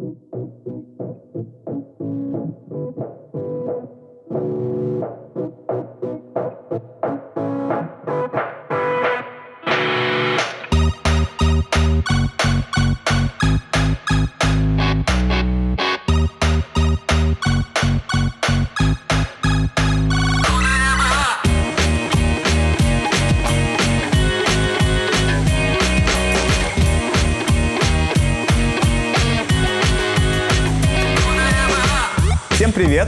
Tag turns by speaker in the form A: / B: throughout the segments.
A: Всем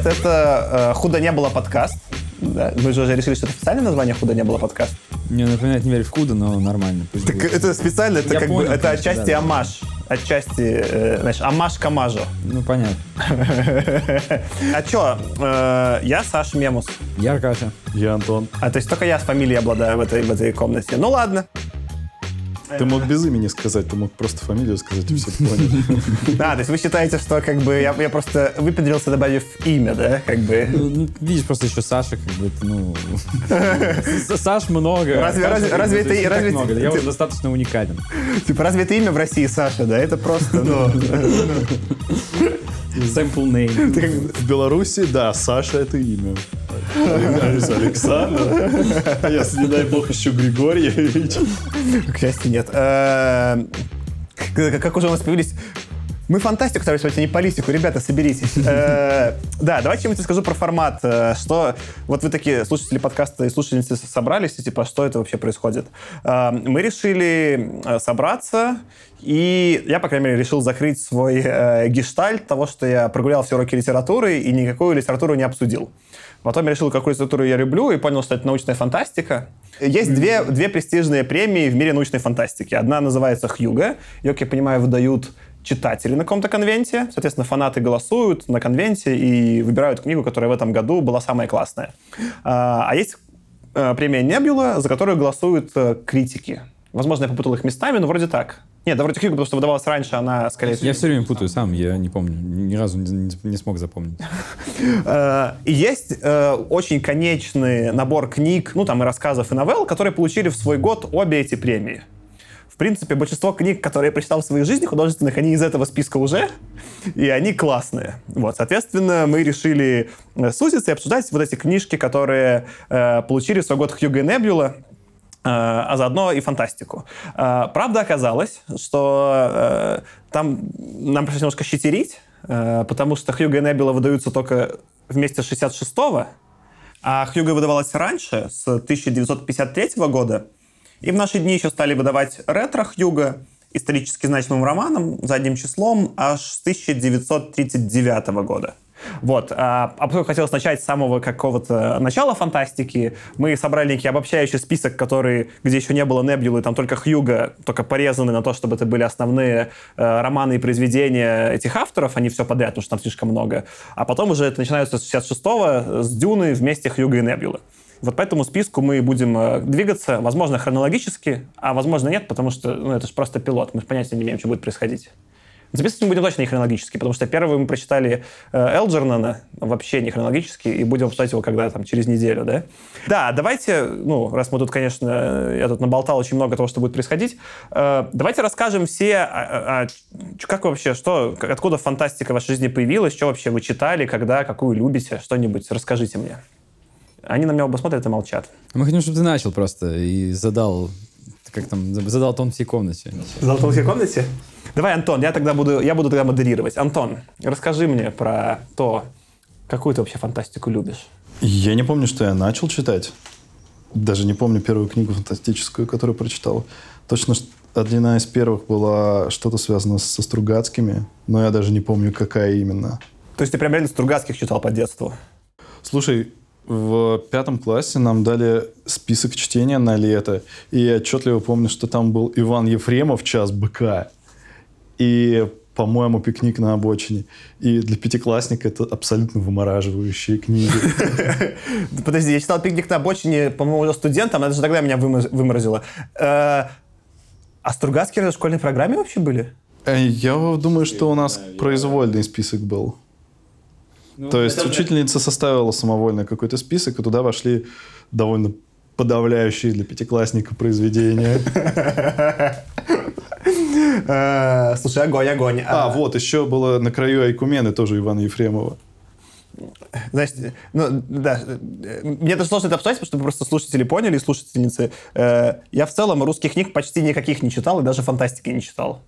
A: привет, это э, «Худо не было» подкаст. Да, мы же уже решили, что это официальное название «Худо не было» подкаст.
B: Мне напоминает «Не верь в худо», но нормально. Пусть
A: Так
B: будет.
A: это специально, это
B: Я
A: как бы,
B: понял,
A: это
B: конечно,
A: отчасти
B: да, да.
A: амаш. Отчасти, э, знаешь, амаш к амажу.
B: Ну, понятно.
A: А чё, э, я Саш Мемус.
B: Я Аркаша.
C: Я Антон.
A: А то есть только я с фамилией обладаю в этой, в этой комнате. Ну ладно.
C: Ты мог без имени сказать, ты мог просто фамилию сказать, и все поняли.
A: А, то есть вы считаете, что как бы я, я просто выпендрился, добавив имя, да? Как бы.
B: Ну, ну, видишь, просто еще Саша, как бы, ну... Саш много.
A: Разве-
B: Аркаша,
A: разве- разве это- разве
B: много.
A: ты-
B: Я
A: ты-
B: уже достаточно уникален.
A: Типа, разве это имя в России Саша, да? Это просто, ну...
B: Simple name.
A: ты как-
C: В Беларуси, да, Саша это имя. Александр. Если, не дай бог, еще Григорьевич.
A: К счастью, нет. Э, Как уже у нас появились... Мы фантастику стараемся, а не политику. Ребята, соберитесь. Э, Да, давайте я вам скажу про формат. Э, Что вот вы такие слушатели подкаста и слушательницы собрались, и типа, что это вообще происходит? Мы решили собраться, и я, по крайней мере, решил закрыть свой гештальт того, что я прогулял все уроки литературы и никакую литературу не обсудил. Потом я решил, какую литературу я люблю, и понял, что это научная фантастика. Есть две, две престижные премии в мире научной фантастики. Одна называется «Хьюго». Ее, как я понимаю, выдают читатели на каком-то конвенте. Соответственно, фанаты голосуют на конвенте и выбирают книгу, которая в этом году была самая классная. А а есть э, премия «Небюла», за которую голосуют э, критики. Возможно, я попутал их местами, но вроде так. Нет, да вроде потому что выдавалась раньше, она, скорее всего...
B: Я все время путаю сам, я не помню. Ни разу не, смог запомнить.
A: Э, есть э, очень конечный набор книг, ну там и рассказов, и новелл, которые получили в свой год обе эти премии. В принципе, большинство книг, которые я прочитал в своей жизни художественных, они из этого списка уже, и они классные. Вот, соответственно, мы решили э, сузиться и обсуждать вот эти книжки, которые э, получили в свой год Хьюго и Небюла, а заодно и фантастику. Э, Правда оказалось, что э, там нам пришлось немножко щитерить, э, потому что Хьюго и Небюла выдаются только вместе с 66-го, а Хьюго выдавалась раньше, с 1953 года, и в наши дни еще стали выдавать ретро Хьюго, исторически значимым романом задним числом аж с 1939 года. Вот. А, а поскольку хотелось начать с самого какого-то начала фантастики, мы собрали некий обобщающий список, который, где еще не было Небулы, там только Хьюга, только порезаны на то, чтобы это были основные э, романы и произведения этих авторов, они все подряд, потому что там слишком много. А потом уже это начинается с 66-го, с Дюны вместе Хьюга и Небулы. Вот по этому списку мы будем э, двигаться, возможно, хронологически, а возможно нет, потому что ну, это же просто пилот, мы понятия не имеем, что будет происходить. Записывать мы будем точно не хронологически, потому что первый мы прочитали э, Элджернона, вообще не хронологически, и будем обсуждать его когда там, через неделю, да? Да, давайте, ну, раз мы тут, конечно, я тут наболтал очень много того, что будет происходить, э, давайте расскажем все, а- а- а как вообще, что, откуда фантастика в вашей жизни появилась, что вообще вы читали, когда, какую любите, что-нибудь расскажите мне. Они на меня оба смотрят и молчат.
B: Мы хотим, чтобы ты начал просто и задал, как там, задал тон всей комнате.
A: В золотой комнате? Давай, Антон, я тогда буду, я буду тогда модерировать. Антон, расскажи мне про то, какую ты вообще фантастику любишь.
C: Я не помню, что я начал читать. Даже не помню первую книгу фантастическую, которую прочитал. Точно одна из первых была что-то связано со Стругацкими, но я даже не помню, какая именно.
A: То есть ты прям реально Стругацких читал по детству?
C: Слушай, в пятом классе нам дали список чтения на лето, и я отчетливо помню, что там был Иван Ефремов «Час быка», и, по-моему, «Пикник на обочине». И для пятиклассника это абсолютно вымораживающие книги.
A: Подожди, я читал «Пикник на обочине», по-моему, уже студентом, это же тогда меня вымор- выморозило. Э, А Стругацкие в школьной программе вообще были?
C: Э, Я думаю, что у нас произвольный список был. То есть учительница составила самовольно какой-то список, и туда вошли довольно подавляющие для пятиклассника произведения.
A: Э, Слушай, огонь, огонь.
C: А, вот, еще было на краю Айкумены тоже Ивана Ефремова.
A: Знаете, ну, да, мне даже сложно это обсуждать, потому что просто слушатели поняли, и слушательницы. Э, Я в целом русских книг почти никаких не читал, и даже фантастики не читал.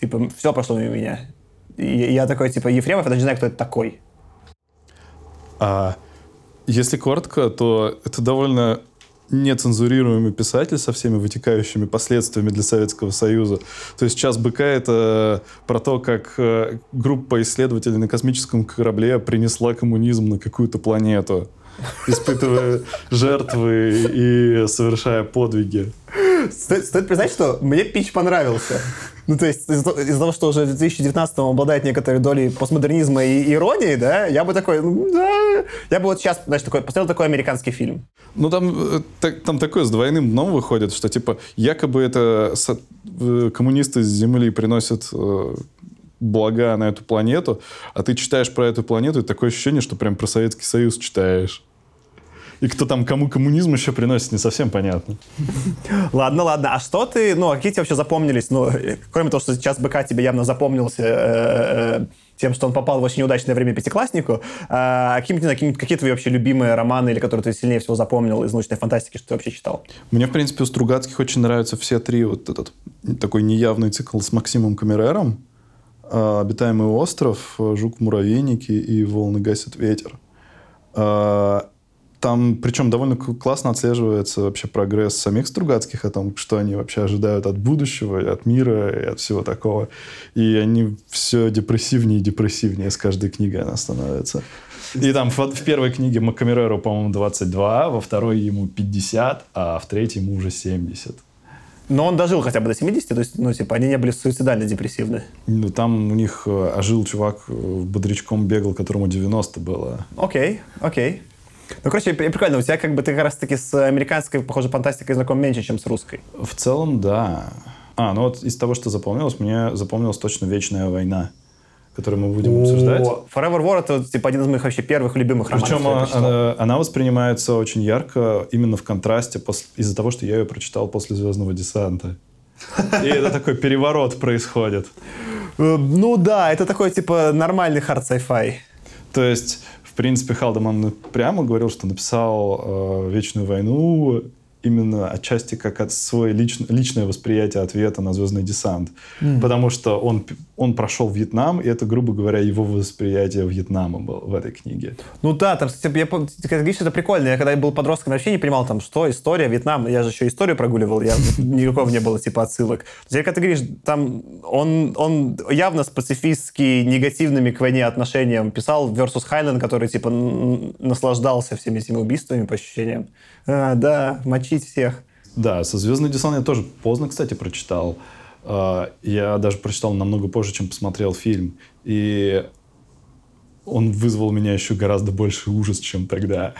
A: Типа, все прошло мимо меня. И я такой, типа, Ефремов, я даже не знаю, кто это такой.
C: А если коротко, то это довольно нецензурируемый писатель со всеми вытекающими последствиями для Советского Союза. То есть «Час быка» — это про то, как э, группа исследователей на космическом корабле принесла коммунизм на какую-то планету, испытывая жертвы и совершая подвиги.
A: Стоит признать, что мне пич понравился. Ну, то есть, из-за того- что уже в 2019 он обладает некоторой долей постмодернизма и иронии, да, я бы такой, ну, да, я бы вот сейчас, знаешь, такой, посмотрел такой американский фильм.
C: Ну, там, э, так- там такое с двойным дном выходит, что, типа, якобы это со- э, коммунисты с Земли приносят э, блага на эту планету, а ты читаешь про эту планету, и такое ощущение, что прям про Советский Союз читаешь. И кто там кому коммунизм еще приносит, не совсем понятно.
A: Ладно, ладно, а что ты, ну, а какие тебе вообще запомнились, ну, э, кроме того, что сейчас БК тебе явно запомнился э, э, тем, что он попал в очень неудачное время пятикласснику, а какие, какие, какие твои вообще любимые романы, или которые ты сильнее всего запомнил из научной фантастики, что ты вообще читал?
C: Мне, в принципе, у Стругацких очень нравятся все три. Вот этот такой неявный цикл с Максимом Камерером. а, «Обитаемый остров», «Жук-муравейники» и «Волны гасит ветер». Там, причем, довольно классно отслеживается вообще прогресс самих Стругацких о том, что они вообще ожидают от будущего, и от мира, и от всего такого. И они все депрессивнее и депрессивнее с каждой книгой она становится. И там в, в первой книге Макамереру, по-моему, 22, во второй ему 50, а в третьей ему уже 70.
A: Но он дожил хотя бы до 70, то есть, ну, типа, они не были суицидально депрессивны.
C: Ну, там у них э, ожил чувак, э, бодрячком бегал, которому 90 было.
A: Окей, окей. Ну, короче, при- прикольно, у тебя как бы ты как раз-таки с американской, похоже, фантастикой знаком меньше, чем с русской.
C: В целом, да. А, ну вот из того, что запомнилось, мне запомнилась точно «Вечная война», которую мы будем обсуждать.
A: Forever War это, типа, один из моих вообще первых любимых романов.
C: Причем она, она воспринимается очень ярко именно в контрасте из-за того, что я ее прочитал после «Звездного десанта». И это такой переворот происходит.
A: Э, Ну да, это такой, типа, нормальный хард sci-fi.
C: То есть, принципе, Халдеман прямо говорил, что написал э, «Вечную войну» именно отчасти как от свое лич- личное восприятие ответа на «Звездный десант». Потому что он, он прошел Вьетнам, и это, грубо говоря, его восприятие Вьетнама было в этой книге.
A: Ну да, там, кстати, я помню, это прикольно. Я когда был подростком, вообще не понимал, там, что история, Вьетнам. Я же еще историю прогуливал, я, никакого не было, типа, отсылок. То есть, когда ты говоришь, там, он, он явно с пацифистски негативными к войне отношениям писал versus Хайнен, который, типа, наслаждался всеми этими убийствами, по ощущениям. А, да, мочить всех.
C: Да, со «Звездный десант» я тоже поздно, кстати, прочитал. А, Я даже прочитал намного позже, чем посмотрел фильм. И он вызвал меня еще гораздо больше ужас, чем тогда.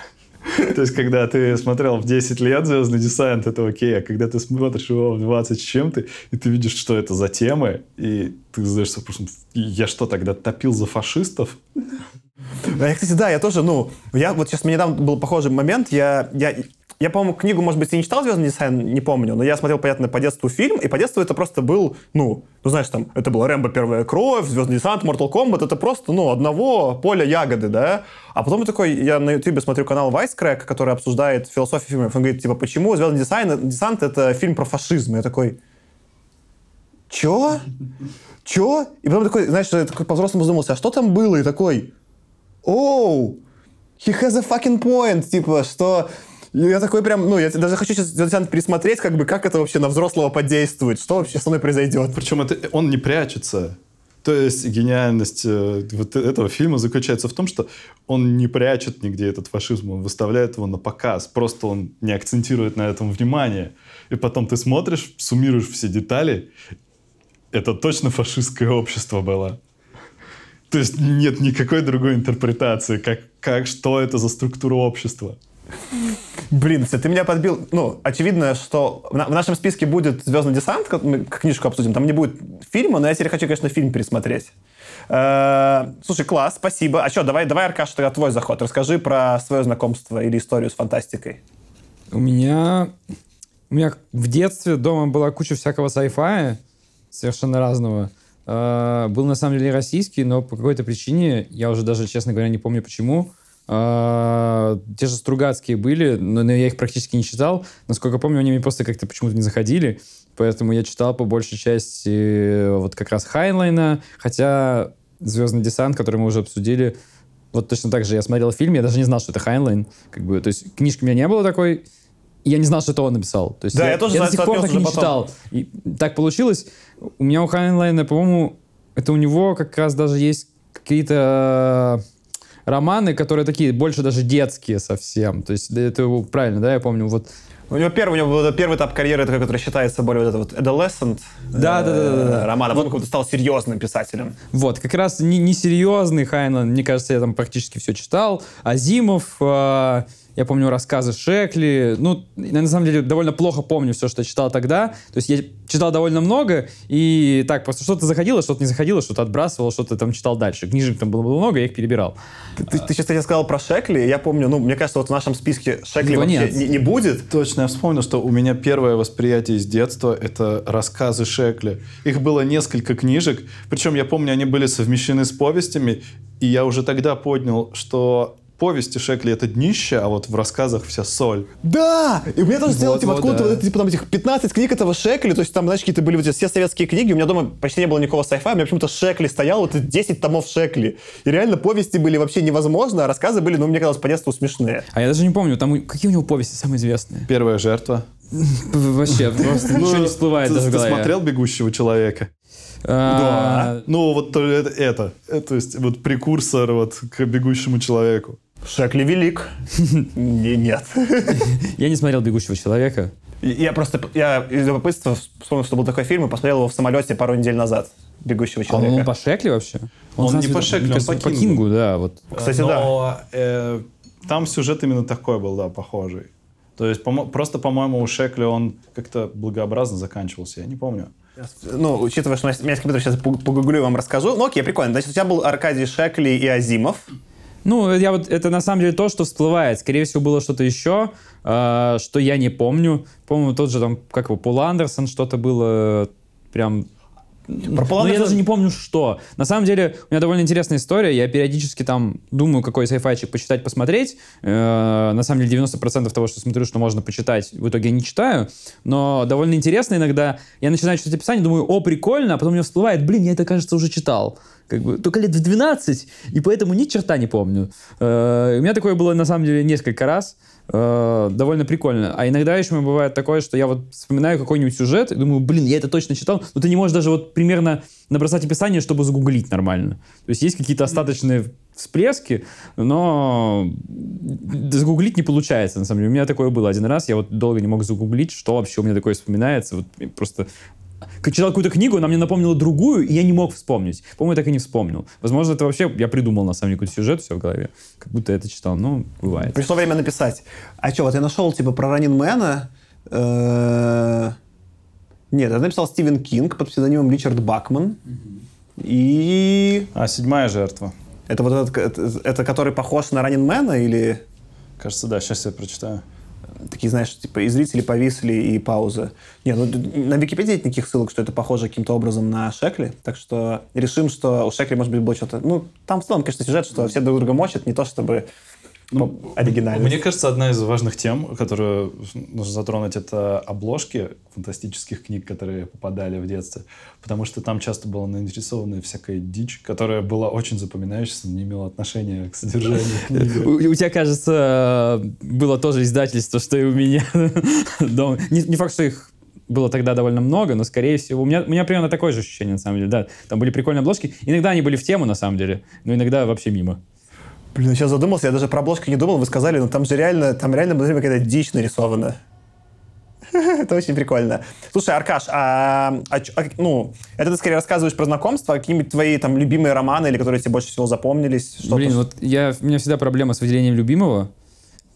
C: То есть, когда ты смотрел в 10 лет «Звездный десант», это окей, а когда ты смотришь его в 20 с чем-то, и ты видишь, что это за темы, и ты задаешься вопросом, я что, тогда топил за фашистов?
A: А Я, кстати, да, я тоже, ну, я вот сейчас, мне недавно был похожий момент, я, я, я, по-моему, книгу, может быть, и не читал «Звездный дизайн», не помню, но я смотрел, понятно, по детству фильм, и по детству это просто был, ну, ну, знаешь, там, это было «Рэмбо. Первая кровь», «Звездный десант», «Mortal Kombat», это просто, ну, одного поля ягоды, да, а потом я такой, я на ютубе смотрю канал Вайскрэк, который обсуждает философию фильмов, он говорит, типа, почему «Звездный дизайн», десант» — это фильм про фашизм, я такой, чё? Чё? И потом такой, знаешь, я такой по-взрослому задумался, а что там было? И такой, оу, he has a fucking point, типа, что... И Я такой прям, ну, я даже хочу сейчас «Десант» пересмотреть, как бы, как это вообще на взрослого подействует, что вообще со мной произойдет.
C: Причем это, он не прячется. То есть гениальность э, вот этого фильма заключается в том, что он не прячет нигде этот фашизм, он выставляет его на показ. Просто он не акцентирует на этом внимание. И потом ты смотришь, суммируешь все детали. Это точно фашистское общество было. То есть нет никакой другой интерпретации, как, как что это за структура общества.
A: Блин, Костя, ты меня подбил. Ну, очевидно, что в, на- в нашем списке будет «Звездный десант», как мы книжку обсудим, там не будет фильма, но я теперь хочу, конечно, фильм пересмотреть. Э, Слушай, класс, спасибо. А что, давай, давай, Аркаша, тогда твой заход. Расскажи про свое знакомство или историю с фантастикой.
B: У меня... У меня в детстве дома была куча всякого sci-fi. совершенно разного. А, Был на самом деле российский, но по какой-то причине, я уже даже, честно говоря, не помню почему, а, те же Стругацкие были, но я их практически не читал. Насколько помню, они мне просто как-то почему-то не заходили. Поэтому я читал по большей части э, вот как раз Хайнлайна, хотя «Звездный десант», который мы уже обсудили, вот точно так же я смотрел фильм, я даже не знал, что это Хайнлайн. Как бы, то есть книжки у меня не было такой, я не знал, что это он написал. То есть
A: Да, я тоже
B: до
A: за
B: сих пор так не
A: потом.
B: читал. И так получилось. У меня у Хайнлайна, по-моему, это у него как раз даже есть какие-то романы, которые такие больше даже детские совсем. То есть это правильно, да, я помню, вот
A: У него первый, у него был первый этап карьеры, это который считается более вот это вот adolescent
B: Да, да, да, да, да.
A: роман, а потом как-то стал серьезным писателем.
B: Вот, как раз не- несерьезный Хайнлайн, мне кажется, я там практически все читал. Азимов, э, я помню рассказы Шекли. Ну, я на самом деле довольно плохо помню все, что читал тогда. То есть я читал довольно много, и так, просто что-то заходило, что-то не заходило, что-то отбрасывал, что-то там читал дальше. Книжек там было, было много, я их перебирал.
A: Ты, ты сейчас, кстати, сказал про Шекли, я помню, ну, мне кажется, вот в нашем списке Шекли
B: Его
A: вообще
B: нет.
A: не, не будет.
C: Точно, я вспомнил, что у меня первое восприятие из детства — это рассказы Шекли. Их было несколько книжек, причем я помню, они были совмещены с повестями, и я уже тогда понял, что повести Шекли — это днище, а вот в рассказах вся соль.
A: Да! И у меня тоже стояло,
B: Вот,
A: типа,
B: вот,
A: откуда-то
B: да.
A: вот типа, там, этих 15 книг этого Шекли, то есть там, знаешь, какие-то были вот эти все советские книги, у меня дома почти не было никакого сайфа, у меня почему-то Шекли стоял, вот эти 10 томов Шекли. И реально повести были вообще невозможно, а рассказы были, ну, мне казалось, по детству смешные.
B: А я даже не помню, там какие у него повести самые известные?
C: Первая жертва.
B: Вообще, просто ничего не всплывает даже в
C: ты смотрел «Бегущего человека»?
B: А,
C: Ну, вот то- это, это. Э, То есть, вот прекурсор вот к «Бегущему человеку».
A: Шекли велик. Не- Нет.
B: Я не смотрел «Бегущего человека».
A: Я просто, я из любопытства вспомнил, что был такой фильм, и посмотрел его в самолете пару недель назад. «Бегущего
B: А он,
A: человека».
B: он по Шекли вообще?
C: Он не по Шекли, он по
B: по
C: Кингу.
B: Да. Вот.
A: Кстати,
C: Но, э, там сюжет именно такой был, да, похожий. То есть, просто, по-моему, у Шекли он как-то благообразно заканчивался, я не помню.
A: Ну, учитывая, что у меня есть компьютер, сейчас пог- погуглю и вам расскажу. Ну, окей, прикольно. Значит, у тебя был Аркадий Шекли и Азимов.
B: Ну, я вот, это на самом деле то, что всплывает. Скорее всего, было что-то еще, э, что я не помню. По-моему, тот же там, как его, Пол Андерсон, что-то было прям...
A: Про Пола
B: Ну, я даже не помню, что. На самом деле, у меня довольно интересная история. Я периодически там думаю, какой сайфайчик почитать, посмотреть. Э, на самом деле, 90% того, что смотрю, что можно почитать, в итоге я не читаю. Но довольно интересно иногда. Я начинаю читать описание, думаю, о, прикольно, а потом мне всплывает, блин, я это, кажется, уже читал. Как бы, только лет в 12, и поэтому ни черта не помню. Э, у меня такое было, на самом деле, несколько раз. Э, довольно прикольно. А иногда еще бывает такое, что я вот вспоминаю какой-нибудь сюжет и думаю, блин, я это точно читал, но ты не можешь даже вот примерно набросать описание, чтобы загуглить нормально. То есть есть какие-то остаточные всплески, но загуглить не получается, на самом деле. У меня такое было один раз, я вот долго не мог загуглить, что вообще у меня такое вспоминается. Вот просто читал какую-то книгу, она мне напомнила другую, и я не мог вспомнить. По-моему, я так и не вспомнил. Возможно, это вообще я придумал, на самом деле, какой-то сюжет все в голове. Как будто я это читал. Ну, бывает.
A: Пришло время написать. А что, вот я нашел, типа, про Раннинмена. э, Нет, это написал Стивен Кинг под псевдонимом Ричард Бакман. И
C: А, седьмая жертва.
A: это вот этот, это, это который похож на Раннинмена или
C: Кажется, да, сейчас я прочитаю.
A: Такие, знаешь, типа и зрители повисли, и пауза. Не, ну на Википедии нет никаких ссылок, что это похоже каким-то образом на Шекли, так что решим, что у Шекли, может быть, было что-то... Ну, там в целом, конечно, сюжет, что все друг друга мочат, не то чтобы ну, оригинально.
C: Мне кажется, одна из важных тем, которую нужно затронуть, это обложки фантастических книг, которые попадали в детстве. Потому что там часто была нарисована всякая дичь, которая была очень запоминающейся, не имела отношения к содержанию книги.
B: У, у тебя, кажется, было тоже издательство, что и у меня. дома. Не, не факт, что их было тогда довольно много, но, скорее всего, у меня, у меня примерно такое же ощущение, на самом деле, да. Там были прикольные обложки. Иногда они были в тему, на самом деле, но иногда вообще мимо.
A: Блин, я сейчас задумался, я даже про обложку не думал, вы сказали, но там же реально, там реально было какая-то дичь нарисована. Это очень прикольно. Слушай, Аркаш, а, а а, ну, это ты скорее рассказываешь про знакомство, а какие-нибудь твои там любимые романы или которые тебе больше всего запомнились? Что-то
B: Блин, вот я, у меня всегда проблема с выделением любимого,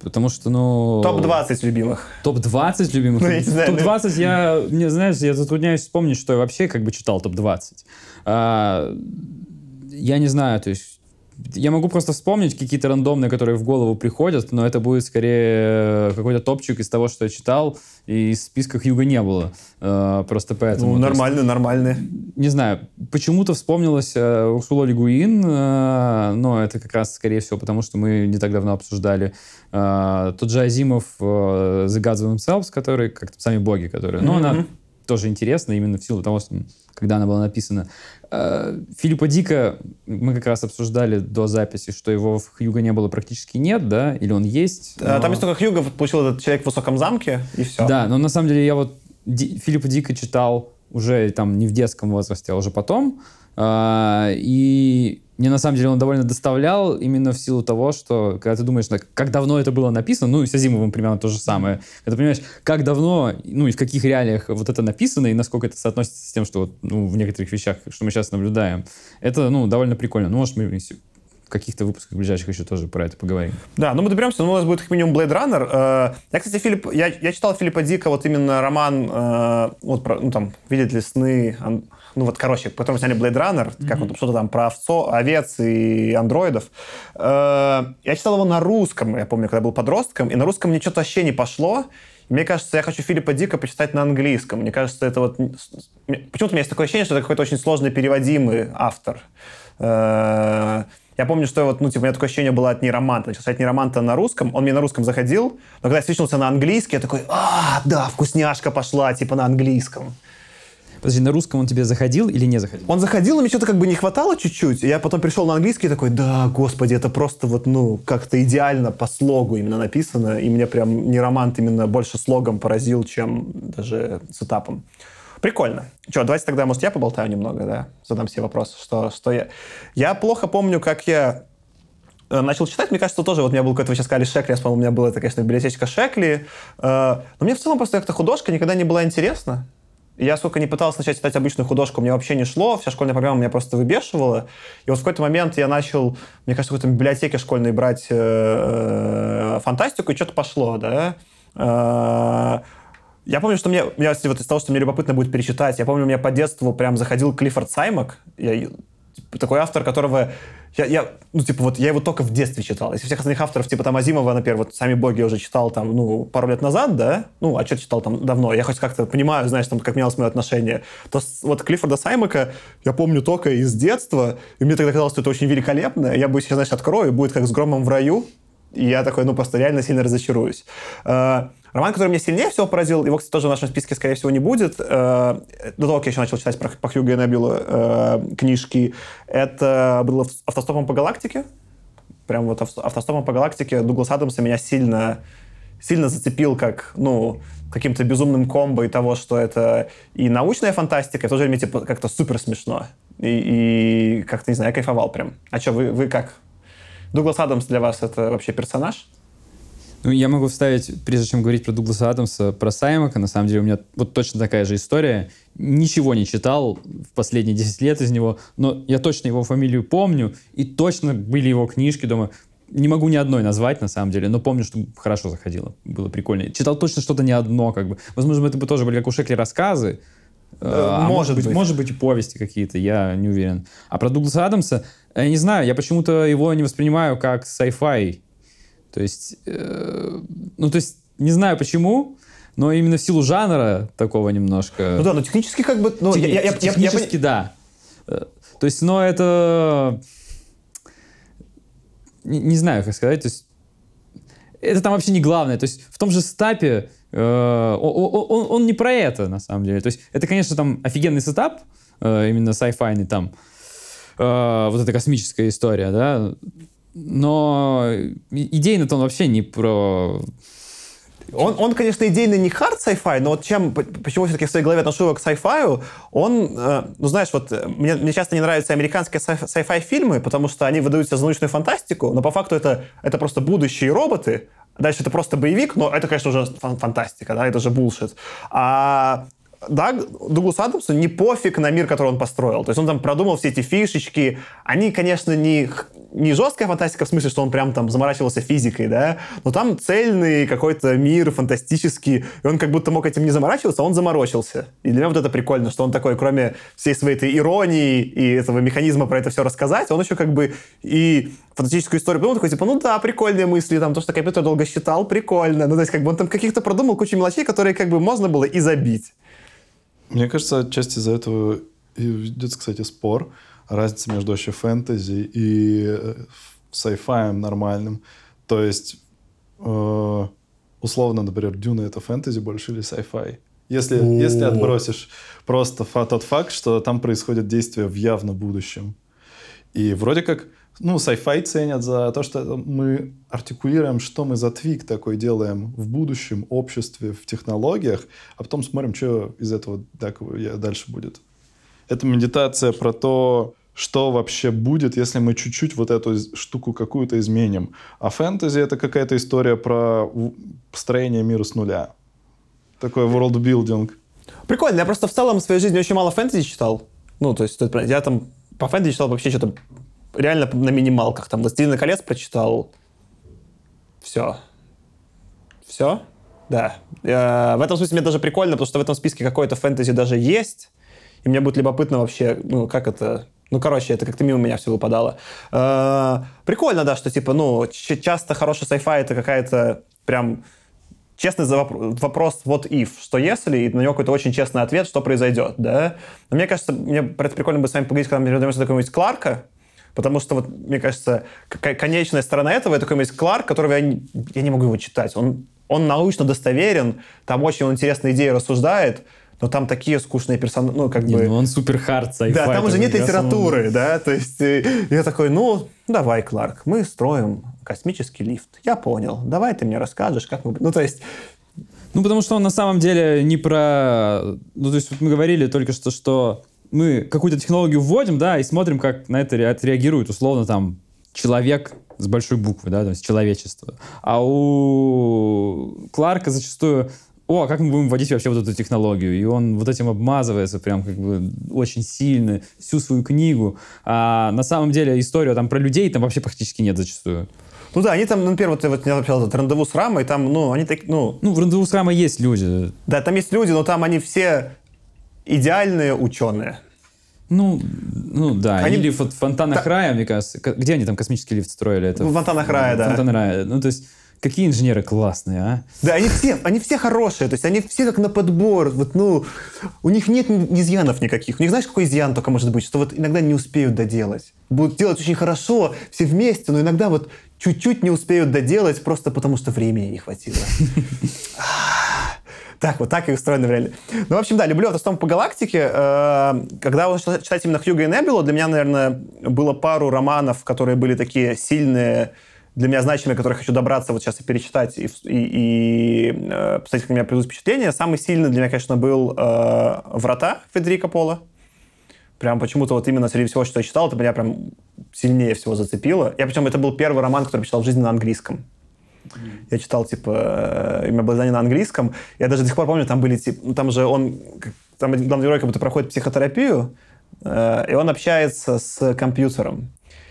B: потому что, ну...
A: Топ-20 любимых.
B: Топ-20 любимых?
A: Ну, я не знаю,
B: Топ-20 я, мне, знаешь, я затрудняюсь вспомнить, что я вообще как бы читал топ-20. А, я не знаю, то есть Я могу просто вспомнить какие-то рандомные, которые в голову приходят, но это будет скорее какой-то топчик из того, что я читал, и из списка Хьюга не было. Э, просто поэтому.
A: Ну, нормальный, нормальный.
B: Не знаю, почему-то вспомнилась э, Урсула Лигуин, э, но это как раз, скорее всего, потому что мы не так давно обсуждали э, тот же Азимов э, The Gods Themselves, который, как сами боги, которые... Ну, она тоже интересна именно в силу того, что когда она была написана. Э, Филиппа Дика мы как раз обсуждали до записи, что его в Хьюго не было практически нет, да, или он есть.
A: Э,
B: но...
A: Там есть только Хьюго получил этот человек в высоком замке, и все.
B: Да, но на самом деле я вот Ди Филиппа Дика читал уже там не в детском возрасте, а уже потом. А, и мне на самом деле он довольно доставлял именно в силу того, что когда ты думаешь, как давно это было написано, ну и с Азимовым примерно то же самое. Когда ты понимаешь, как давно, ну и в каких реалиях вот это написано, и насколько это соотносится с тем, что вот, ну, в некоторых вещах, что мы сейчас наблюдаем, это, ну, довольно прикольно. Ну, может, мы каких-то выпусках ближайших еще тоже про это поговорим.
A: Да, ну мы доберемся, ну, у нас будет как минимум Blade Runner. Э, я, кстати, Филипп, я, я читал Филиппа Дика, вот именно роман, э, вот, про, ну, там, «Видят ли сны», ну вот, короче, потом сняли Blade Runner, mm-hmm. как вот что-то там про овцо, овец и андроидов. Э, я читал его на русском, я помню, когда был подростком, и на русском мне что-то вообще не пошло. мне кажется, я хочу Филиппа Дика почитать на английском. Мне кажется, это вот... Почему-то у меня есть такое ощущение, что это какой-то очень сложно переводимый автор. Э, я помню, что вот, ну, типа, у меня такое ощущение было от Нероманта. Начал читать Нероманта на русском, он мне на русском заходил, но когда я свечнулся на английский, я такой, а, да, вкусняшка пошла, типа, на английском.
B: Подожди, на русском он тебе заходил или не заходил?
A: Он заходил, но мне что-то как бы не хватало чуть-чуть. Я потом пришел на английский и такой, да, господи, это просто вот, ну, как-то идеально по слогу именно написано. И мне прям не роман именно больше слогом поразил, чем даже с этапом. Прикольно. Что, давайте тогда, может, я поболтаю немного, да? Задам себе вопрос, что, что я... Я плохо помню, как я э, начал читать, мне кажется, тоже, вот у меня был какой-то, вы сейчас сказали, Шекли, я вспомнил, у меня была, это, конечно, библиотечка Шекли, э, но мне в целом просто как-то художка никогда не была интересна. Я, сколько не пытался начать читать обычную художку, мне вообще не шло, вся школьная программа меня просто выбешивала. И вот в какой-то момент я начал, мне кажется, в какой-то библиотеке школьной брать э, э, фантастику, и что-то пошло, да. Э, я помню, что мне, я, вот из того, что мне любопытно будет перечитать, я помню, у меня по детству прям заходил Клиффорд Саймак, я, такой автор, которого я, я, ну, типа, вот я его только в детстве читал. Если всех остальных авторов, типа, там, Азимова, например, вот «Сами боги» уже читал, там, ну, пару лет назад, да? Ну, а что читал там давно? Я хоть как-то понимаю, знаешь, там, как менялось мое отношение. То вот Клиффорда Саймака я помню только из детства, и мне тогда казалось, что это очень великолепно. Я бы сейчас, знаешь, открою, будет как с «Громом в раю», и я такой, ну, просто реально сильно разочаруюсь. А, Роман, который меня сильнее всего поразил, его, кстати, тоже в нашем списке, скорее всего, не будет. Э, до того, как я еще начал читать про, по Хьюга и Набилу э, книжки, это было «Автостопом по галактике». Прям вот «Автостопом по галактике» Дуглас Адамса меня сильно, сильно зацепил как, ну, каким-то безумным комбо и того, что это и научная фантастика, и в то же время типа, как-то супер смешно. И, и как-то, не знаю, я кайфовал прям. А что, вы, вы как? Дуглас Адамс для вас это вообще персонаж?
B: Ну, я могу вставить, прежде чем говорить про Дугласа Адамса, про Саймака, на самом деле у меня вот точно такая же история. Ничего не читал в последние 10 лет из него, но я точно его фамилию помню, и точно были его книжки, думаю, не могу ни одной назвать, на самом деле, но помню, что хорошо заходило, было прикольно. Читал точно что-то не одно, как бы. Возможно, это бы тоже были как у Шекли рассказы, э, а может, быть, быть, может быть и повести какие-то, я не уверен. А про Дугласа Адамса, я не знаю, я почему-то его не воспринимаю как sci-fi то есть, э, ну, то есть, не знаю почему, но именно в силу жанра такого немножко...
A: Ну да, но технически как бы... Ну,
B: Тех, я, я, технически, я, я, да. Э, то есть, но это... Не, не знаю, как сказать, то есть... Это там вообще не главное. То есть в том же стапе э, он, он, он не про это, на самом деле. То есть это, конечно, там офигенный сетап, э, именно sci-fi, там, э, вот эта космическая история, да, но идейно-то он вообще не про...
A: Он, он, конечно, идейно не хард sci-fi, но вот чем, почему все-таки в своей голове отношу его к sci-fi, он, э, ну знаешь, вот э, мне, мне часто не нравятся американские sci-fi фильмы, потому что они выдаются за научную фантастику, но по факту это, это просто будущие роботы, дальше это просто боевик, но это, конечно, уже фантастика, да, это же булшит. А да, Дугласу Адамсу не пофиг на мир, который он построил. То есть он там продумал все эти фишечки. Они, конечно, не, не жесткая фантастика в смысле, что он прям там заморачивался физикой, да, но там цельный какой-то мир фантастический, и он как будто мог этим не заморачиваться, а он заморочился. И для меня вот это прикольно, что он такой, кроме всей своей этой иронии и этого механизма про это все рассказать, он еще как бы и фантастическую историю придумал, такой, типа, ну да, прикольные мысли, там, то, что компьютер долго считал, прикольно. Ну, то есть, как бы он там каких-то продумал кучу мелочей, которые как бы можно было и забить.
C: Мне кажется, отчасти из-за этого идет, кстати, спор. Разница между вообще фэнтези и э, sci-fi нормальным. То есть, э, условно, например, Дюна — это фэнтези больше или sci-fi? Если, если отбросишь просто тот факт, что там происходит действие в явно будущем. И вроде как ну, sci-fi ценят за то, что мы артикулируем, что мы за твик такой делаем в будущем обществе, в технологиях, а потом смотрим, что из этого дальше будет. Это медитация про то, что вообще будет, если мы чуть-чуть вот эту штуку какую-то изменим. А фэнтези — это какая-то история про построение мира с нуля. Такой world building.
A: Прикольно. Я просто в целом в своей жизни очень мало фэнтези читал. Ну, то есть я там по фэнтези читал вообще что-то реально на минималках. Там «Властелина колец» прочитал. Все. Все? Да. Э, в этом смысле мне даже прикольно, потому что в этом списке какое-то фэнтези даже есть. И мне будет любопытно вообще, ну, как это... Ну, короче, это как-то мимо меня все выпадало. Э, прикольно, да, что, типа, ну, часто хороший sci-fi это какая-то прям честный вопрос what if, что если, и на него какой-то очень честный ответ, что произойдет, да. Но мне кажется, мне про это прикольно бы с вами поговорить, когда мы вернемся до какого-нибудь Кларка, Потому что, вот, мне кажется, конечная сторона этого, это есть Кларк, которого я не, я не могу его читать. Он, он научно достоверен, там очень он интересные идеи рассуждает, но там такие скучные персонажи, ну, как
B: не,
A: бы...
B: Ну, он супер хард
A: Да, там уже нет литературы, самому... да, то есть э, я такой, ну, давай, Кларк, мы строим космический лифт. Я понял, давай ты мне расскажешь, как мы... Ну, то есть
B: ну, потому что он на самом деле не про... Ну, то есть вот мы говорили только что, что мы какую-то технологию вводим, да, и смотрим, как на это отреагирует, условно, там, человек с большой буквы, да, то есть человечество. А у Кларка зачастую о, а как мы будем вводить вообще вот эту технологию? И он вот этим обмазывается прям как бы очень сильно всю свою книгу. А на самом деле историю там про людей там вообще практически нет зачастую.
A: Ну да, они там, например, вот, вот я написал этот рандеву с Рамой, там, ну, они так, ну...
B: Ну, в рандеву с Рамой есть люди.
A: Да, там есть люди, но там они все идеальные ученые.
B: Ну, ну да. Они... Или вот в Фонтанах да. Рая, мне кажется. Где они там космический лифт строили? Это
A: в Фонтанах Рая, да.
B: Фонтаны Рая. Ну, то есть, какие инженеры классные, а?
A: Да, они все, они все хорошие, то есть они все как на подбор, вот, ну, у них нет изъянов никаких. У них, знаешь, какой изъян только может быть? Что вот иногда не успеют доделать. Будут делать очень хорошо, все вместе, но иногда вот чуть-чуть не успеют доделать, просто потому что времени не хватило. Так, вот так и устроено в реале. Ну, в общем, да, люблю «Автостом по галактике». Э, когда я начал читать именно Хьюга и Небулу, для меня, наверное, было пару романов, которые были такие сильные, для меня значимые, которые хочу добраться вот сейчас и перечитать, и, и, и э, посмотреть, как меня придут впечатления. Самый сильный для меня, конечно, был э, «Врата» Федерико Пола. Прям почему-то вот именно среди всего, что я читал, это меня прям сильнее всего зацепило. Я причем это был первый роман, который я читал в жизни на английском. Я читал, типа, имя обладания на английском. Я даже до сих пор помню, там были, типа, ну, там же он, там главный герой как будто проходит психотерапию, э, и он общается с компьютером.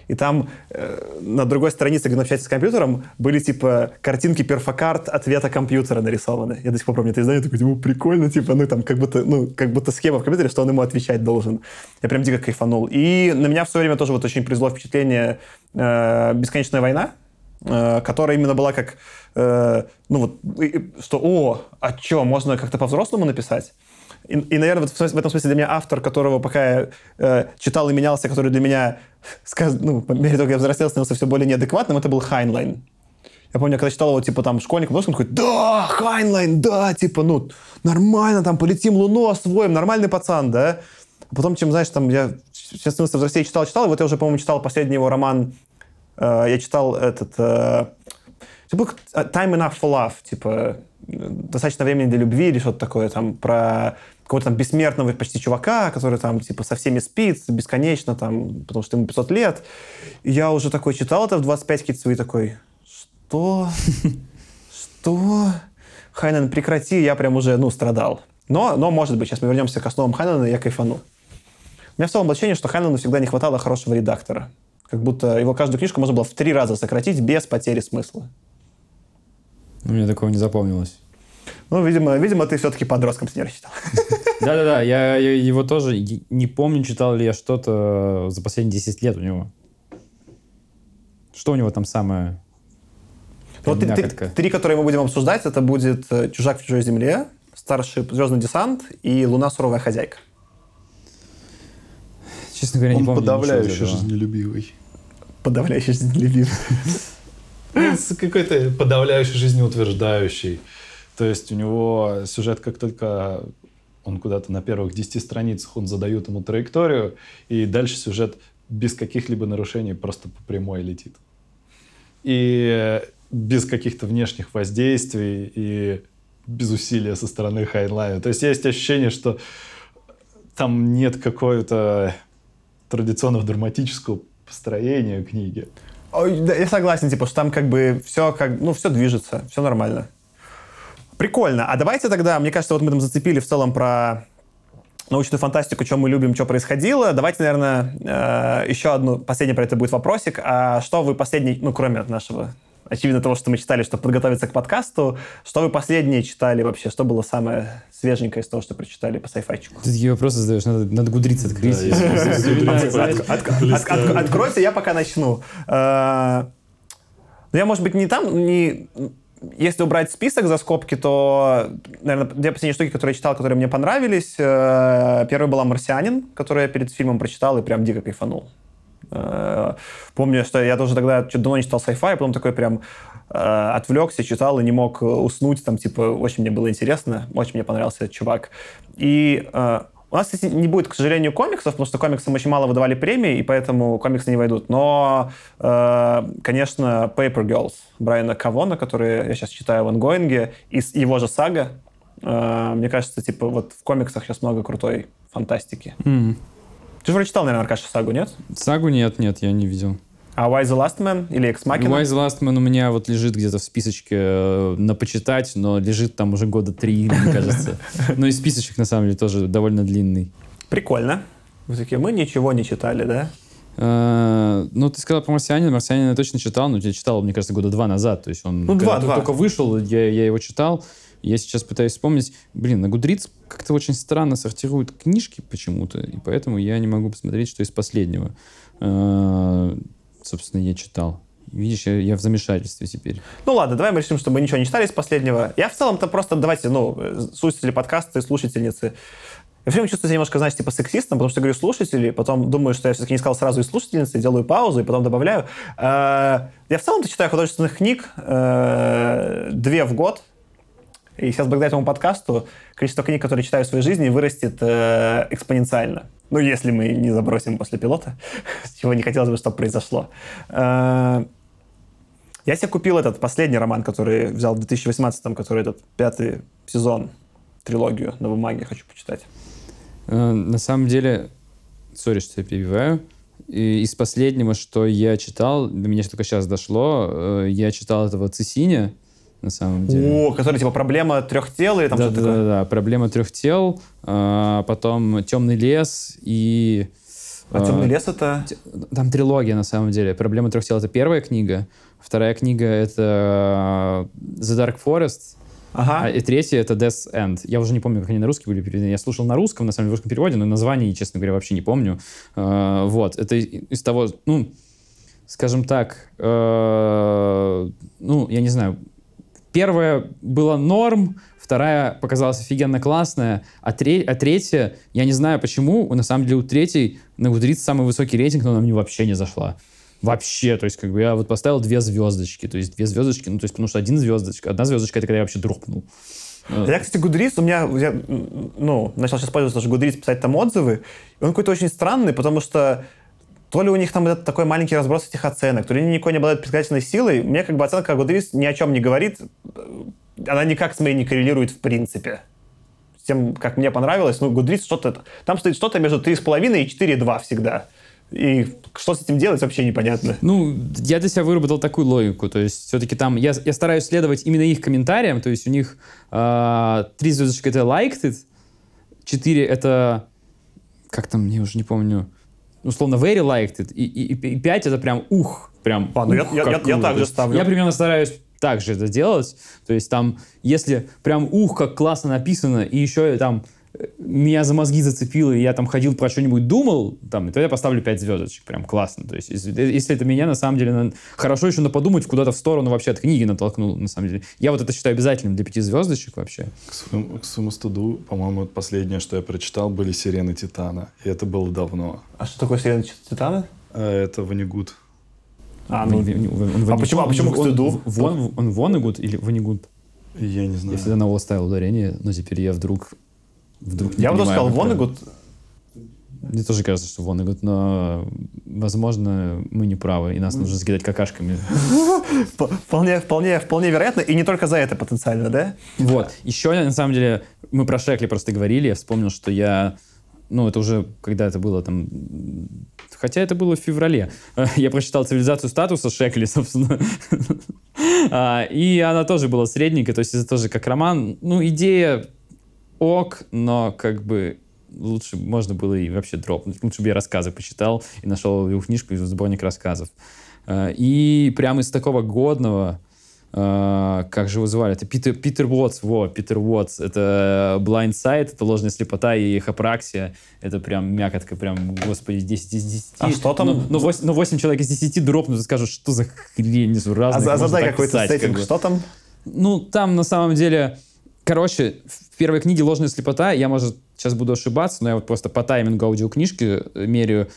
A: И там э, на другой странице, где он общается с компьютером, были, типа, картинки перфокарт ответа компьютера нарисованы. Я до сих пор помню это издание, такой, ему прикольно, типа, ну, там, как будто, ну, как будто схема в компьютере, что он ему отвечать должен. Я прям дико кайфанул. И на меня в свое время тоже вот очень произвело впечатление э, «Бесконечная война», Э, которая именно была как, э, ну вот, что, о, а что, можно как-то по-взрослому написать? И, и, наверное, в, в этом смысле для меня автор, которого пока я э, читал и менялся, который для меня, сказ, ну, по мере того, как я взрослел, становился все более неадекватным, это был Хайнлайн. Я помню, когда читал его, типа, там, школьник, он такой, да, Хайнлайн, да, типа, ну, нормально, там, полетим Луну, освоим, нормальный пацан, да. А потом, чем, знаешь, там, я сейчас становился взрослее, читал, читал, и вот я уже, по-моему, читал последний его роман Э, я читал этот... Э, типа Time Enough for Love, типа достаточно времени для любви или что-то такое, там, про какого-то там бессмертного почти чувака, который там, типа, со всеми спит бесконечно, там, потому что ему 500 лет. И я уже такой читал это в 25 какие-то свои такой, что? Что? Хайнен, прекрати, я прям уже, ну, страдал. Но, но, может быть, сейчас мы вернемся к основам Хайнена, и я кайфану. У меня в целом ощущение, что Хайнену всегда не хватало хорошего редактора Как будто его каждую книжку можно было в три раза сократить без потери смысла.
B: У меня такого не запомнилось.
A: Ну, видимо, видимо ты все-таки подростком с ней читал.
B: Да-да-да, я, я его тоже не помню, читал ли я что-то за последние 10 лет у него. Что у него там самое...
A: Ну, Вот три, которые мы будем обсуждать, это будет э, «Чужак в чужой земле», «Старший звездный десант» и «Луна суровая хозяйка».
B: Честно говоря, не
C: Он
B: помню. из
C: подавляюще жизнелюбивый.
A: Подавляющий жизнелюбивый.
C: Ну, Какой-то подавляющий жизнеутверждающий. То есть у него сюжет, как только он куда-то на первых 10 страницах, он задает ему траекторию, и дальше сюжет без каких-либо нарушений просто по прямой летит. И без каких-то внешних воздействий, и без усилия со стороны Хайнлайна. То есть есть ощущение, что там нет какого-то традиционного драматического построения книги.
A: Я согласен, типа, что там как бы все как, ну, все движется, все нормально. Прикольно. А давайте тогда, мне кажется, вот мы там зацепили в целом про научную фантастику, что мы любим, что происходило. Давайте, наверное, э, еще одну, последний про это будет вопросик. А что вы последний, ну, кроме нашего, очевидно, того, что мы читали, чтобы подготовиться к подкасту, что вы последнее читали вообще? Что было самое свеженькое из того, что прочитали по сайфайчику?
B: Ты такие вопросы задаешь, надо, надо гудриц открыть.
A: От- Откройте, я пока начну. Э, Ну, я, может быть, не там, не... Если убрать список за скобки, то, наверное, две последние штуки, которые я читал, которые мне понравились. э, Первая была «Марсианин», которую я перед фильмом прочитал и прям дико кайфанул. Э, Помню, что я тоже тогда чуть давно не читал sci-fi, а потом такой прям э, отвлекся, читал и не мог э, уснуть. Там, типа, очень мне было интересно, очень мне понравился этот чувак. И у нас, кстати, не будет, к сожалению, комиксов, потому что комиксам очень мало выдавали премии, и поэтому комиксы не войдут. Но, э, конечно, Paper Girls Брайана Кавона, который я сейчас читаю в ангоинге, и с- его же сага, э, мне кажется, типа, вот в комиксах сейчас много крутой фантастики.
B: М.
A: Ты же читал, наверное, Аркаша сагу, нет?
B: Сагу нет, нет, я не видел.
A: А Why the Last Man или Ex Machina?
B: Wise Last Man у меня вот лежит где-то в списочке э, на почитать, но лежит там уже года три, мне кажется. Но и списочек, на самом деле, тоже довольно длинный.
A: Прикольно. Вы такие, мы ничего не читали, да?
B: Э, Ну, ты сказал про «Марсианина». «Марсианина» я точно читал, но я читал, мне кажется, года два назад. То есть он
A: Ну, два,
B: только-
A: два.
B: только вышел, я, я его читал. Я сейчас пытаюсь вспомнить. Блин, на Гудриц как-то очень странно сортируют книжки почему-то, и поэтому я не могу посмотреть, что из последнего. Э, Собственно, я читал. Видишь, я, я в замешательстве теперь.
A: Ну ладно, давай мы решим, что мы ничего не читали из последнего. Я в целом-то просто, давайте, ну, слушатели подкаста и слушательницы, я все время чувствую себя немножко, знаешь, типа сексистом, потому что говорю слушатели, потом думаю, что я все-таки не сказал сразу и слушательницы, делаю паузу и потом добавляю. Э, Я в целом-то читаю художественных книг э, две в год, и сейчас благодаря этому подкасту количество книг, которые читаю в своей жизни, вырастет э, экспоненциально. Ну, если мы не забросим после пилота, чего не хотелось бы, чтобы произошло. Э, я себе купил этот последний роман, который взял в 2018-м, который этот пятый сезон, трилогию на бумаге хочу почитать.
B: Э, На самом деле, сори, что я перебиваю. И из последнего, что я читал, до меня только сейчас дошло, э, я читал этого Цесиня, на самом деле.
A: О, который типа проблема трех тел или там
B: да,
A: что-то
B: да,
A: такое?
B: да, да. Проблема трех тел, а, потом темный лес и.
A: А темный
B: а,
A: лес это...
B: Там трилогия на самом деле. Проблема трех тел это первая книга, вторая книга это The Dark Forest,
A: Ага.
B: а и третья это Death End. Я уже не помню, как они на русский были переведены. Я слушал на русском, на самом деле, в русском переводе, но название, честно говоря, вообще не помню. А, вот. Это из того, ну, скажем так, э, ну, я не знаю, первая была норм, вторая показалась офигенно классная, а, тре- а третья, я не знаю почему, на самом деле у третьей на Goodreads самый высокий рейтинг, но она мне вообще не зашла. Вообще, то есть, как бы я вот поставил две звездочки, то есть две звездочки, ну, то есть, потому что один звездочка, одна звездочка, это когда я вообще дропнул. Э,
A: Я, кстати, Goodreads, у меня, я, ну, начал сейчас пользоваться тоже Goodreads, писать там отзывы, и он какой-то очень странный, потому что то ли у них там этот такой маленький разброс этих оценок, то ли они никакой не обладают предсказательной силой. Мне как бы оценка Goodreads ни о чем не говорит. Она никак с моей не коррелирует в принципе. С тем, как мне понравилось, ну, Goodreads что-то... Там стоит что-то между 3,5 и 4,2 всегда. И что с этим делать, вообще непонятно.
B: Ну, я для себя выработал такую логику, то есть все-таки там я, я стараюсь следовать именно их комментариям, то есть у них а, три звездочки это liked it, четыре это как там, я уже не помню, условно very liked it, и, и, и 5 это прям ух, прям
A: А, ну я-
B: ух,
A: я- я- я так же ставлю.
B: Я примерно стараюсь так же это делать. То есть там, если прям ух, как классно написано, и еще там меня за мозги зацепило, и я там ходил про что-нибудь думал, там, то я поставлю 5 звездочек. Прям классно. То есть, если, если это меня, на самом деле, на- хорошо еще на подумать куда-то в сторону вообще от книги натолкнул, на самом деле. Я вот это считаю обязательным для 5 звездочек вообще.
C: К своему, к своему стыду, по-моему, последнее, что я прочитал, были «Сирены Титана». И это было давно.
A: А что такое «Сирена Титана»?
C: А это Ванигут.
A: А, ну,
B: Он-
A: а почему- а почему к
B: он-
A: стыду?
B: Вон, он Вонегуд или Вонегуд?
C: Я не знаю.
B: Я всегда на О ставил ударение, но теперь я вдруг... вдруг не
A: я бы сказал. Вонегуд.
B: Мне тоже кажется, что Вонегуд, но, возможно, мы не правы, и нас нужно закидать какашками.
A: Вполне, вполне, вполне вероятно, и не только за это потенциально, да?
B: Вот. Еще, на самом деле, мы про Шекли просто говорили, я вспомнил, что я... Ну, это уже, когда это было там... Хотя это было в феврале. Я прочитал «Цивилизацию статуса» Шекли, собственно. А, И она тоже была средненькая, то есть это тоже как роман. Ну, идея ок, но как бы лучше можно было и вообще дропнуть. Лучше бы я рассказы почитал и нашел его книжку из сборник рассказов. А, И прямо из такого годного, а, как же его звали? Это Питер, Питер Уотс, во, Питер Уотс. Это Blind Sight, это ложная слепота и эхопраксия. Это прям мякотка, прям, господи, 10 из 10.
A: А что там?
B: Ну, ну, 8, ну, 8 человек из 10 дропнут и скажут, что за хрень,
A: А
B: разные.
A: за- задай какой-то сеттинг, что там?
B: Ну, там на самом деле, короче, в первой книге «Ложная слепота», я, может, сейчас буду ошибаться, но я вот просто по таймингу аудиокнижки э, меряю,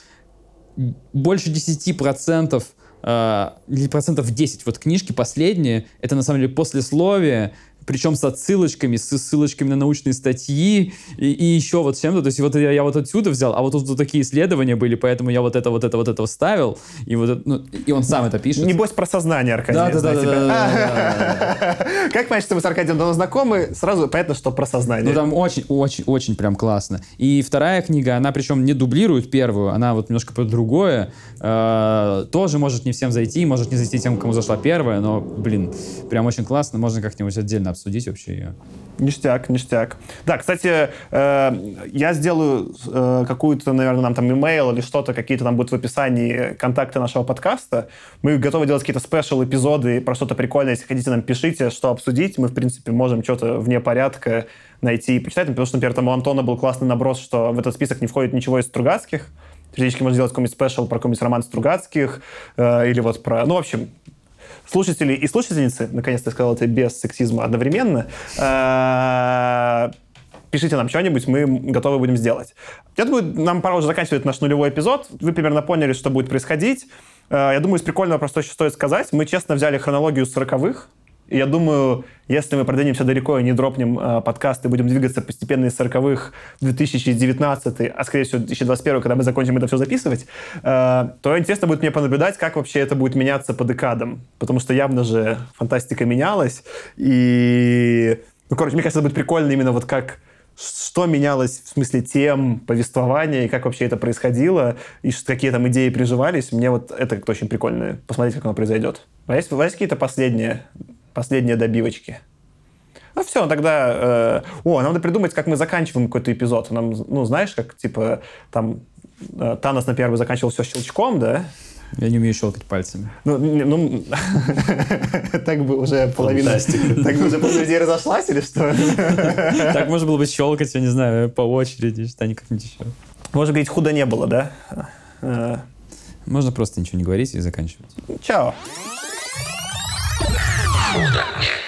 B: больше 10% э, или процентов 10 вот книжки последние, это на самом деле послесловие, причем с отсылочками, с ссылочками на научные статьи и, и еще вот чем-то. То есть вот я, я вот отсюда взял, а вот тут вот такие исследования были, поэтому я вот это, вот это, вот это вставил, и вот это, ну, и он сам это пишет.
A: Небось про сознание, Аркадий.
B: Да, да, да, да, да, да,
A: Как понять, что мы с Аркадием давно знакомы, сразу понятно, что про сознание.
B: Ну, там очень, очень, очень прям классно. И вторая книга, она причем не дублирует первую, она вот немножко про другое. Э, тоже может не всем зайти, может не зайти тем, кому зашла первая, но, блин, прям очень классно. Можно как-нибудь отдельно обсудить вообще ее.
A: Ништяк, ништяк. Да, кстати, э, я сделаю э, какую-то, наверное, нам там имейл или что-то, какие-то там будут в описании контакты нашего подкаста. Мы готовы делать какие-то спешл-эпизоды про что-то прикольное. Если хотите, нам пишите, что обсудить. Мы, в принципе, можем что-то вне порядка найти и почитать. Потому что, например, там у Антона был классный наброс, что в этот список не входит ничего из Стругацких. Периодически можно сделать какой-нибудь спешл про какой-нибудь роман Стругацких э, или вот про... Ну, в общем, слушатели и слушательницы, наконец-то я сказал это без сексизма одновременно, э, пишите нам что-нибудь, мы готовы будем сделать. Я думаю, нам пора уже заканчивать наш нулевой эпизод. Вы примерно поняли, что будет происходить. Э, Я думаю, из прикольного просто еще стоит сказать. Мы честно взяли хронологию сороковых. Я думаю, если мы продвинемся далеко и не дропнем э, подкаст и будем двигаться постепенно из 40-х в 2019, а скорее всего 2021, когда мы закончим это все записывать, э, то интересно будет мне понаблюдать, как вообще это будет меняться по декадам. Потому что явно же фантастика менялась. И, ну, короче, мне кажется, это будет прикольно именно вот как что менялось в смысле тем, повествования, и как вообще это происходило, и какие там идеи приживались. Мне вот это как-то очень прикольно посмотреть, как оно произойдет. А есть, а есть какие-то последние, последние добивочки? Ну все, тогда... э, о, нам надо придумать, как мы заканчиваем какой-то эпизод. Нам, ну, знаешь, как, типа, там, э, Танос, например, бы заканчивал все щелчком, да?
B: Я не умею щелкать пальцами.
A: Ну, не- ну, так бы уже половина... Так бы уже половина людей разошлась или что?
B: Так можно было бы щелкать, я не знаю, по очереди, что не как-нибудь еще.
A: Можно говорить, худо не было, да? Э,
B: Можно просто ничего не говорить и заканчивать.
A: Чао.
D: Худо не